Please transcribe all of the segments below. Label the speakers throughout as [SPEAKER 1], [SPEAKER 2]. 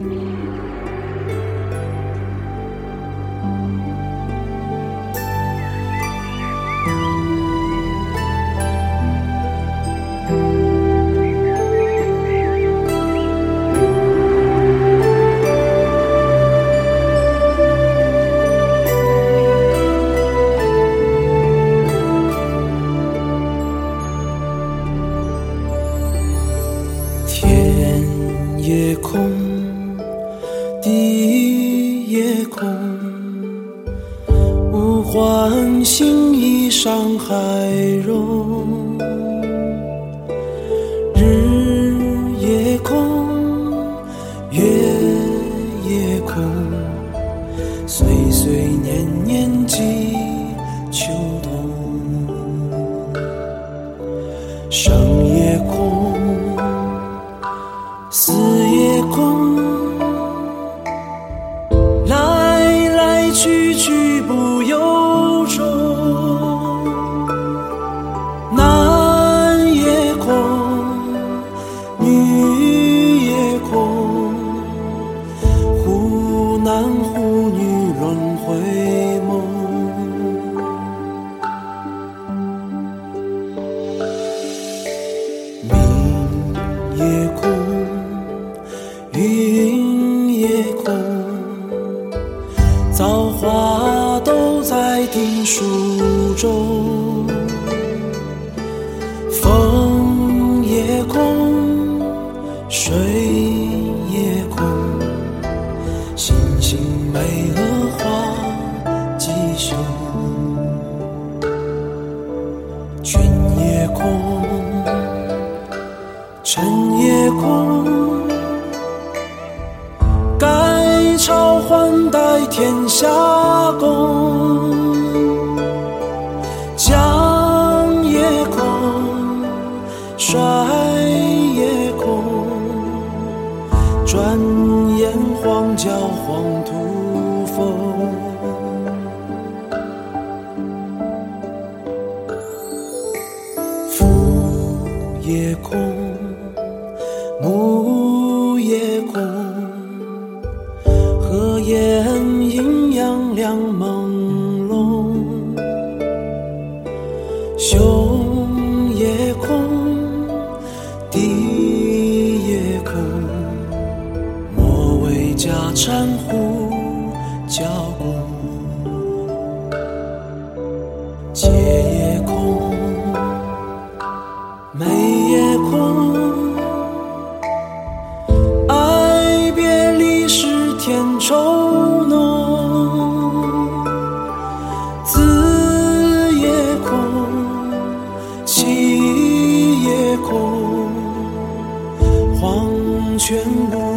[SPEAKER 1] 天也空，换星移山海容。在定数中。风也空，水也空，星星美恶花吉凶。君也空。臣也空，改朝换代天下共。教黄土风。父也空，母也空，合眼阴阳两茫家产呼叫功。劫也空。美也空，爱别离是天愁浓。子也空，妻也空，黄泉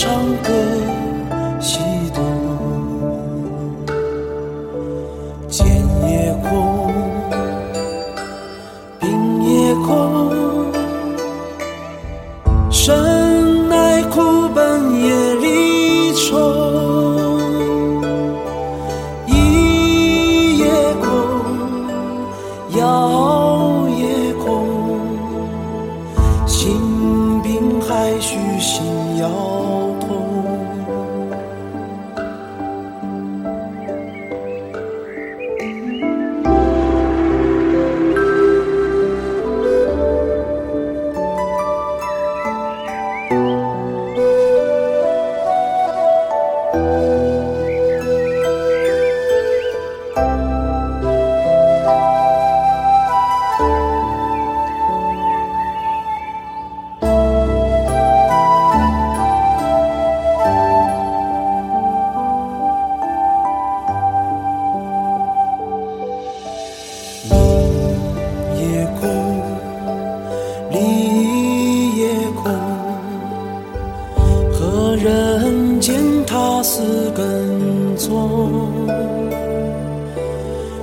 [SPEAKER 1] 唱歌西东。剑也空。病也空，生乃苦本也离愁。医也空，药也空，心病还需心药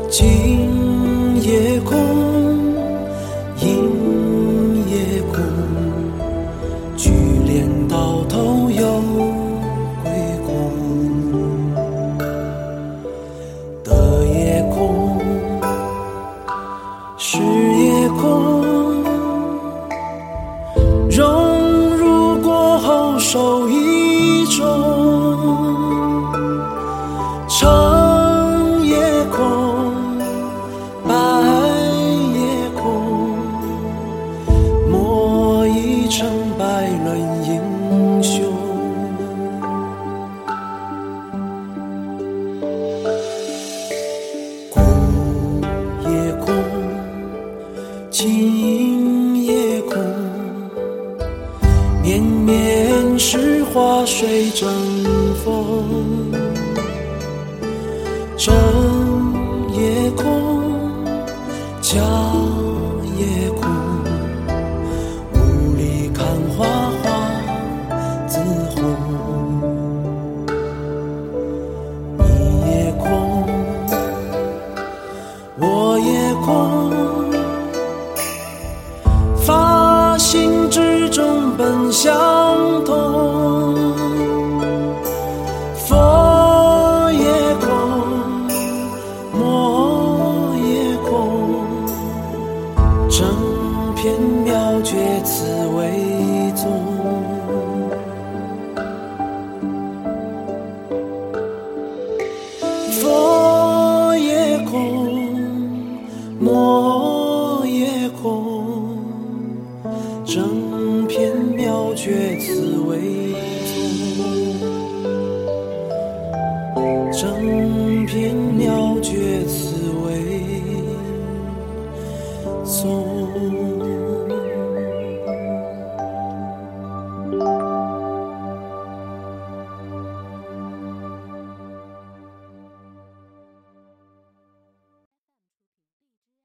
[SPEAKER 1] 今夜空，长夜空，白夜空，莫一成百论英雄。古夜空，今夜空，绵绵是花水争锋。正夜空，假也空，雾里看花花自红。你也空，我也空，发心之中本相此为宗。佛也空，魔也空，整片妙觉此为宗。正片妙觉此为宗。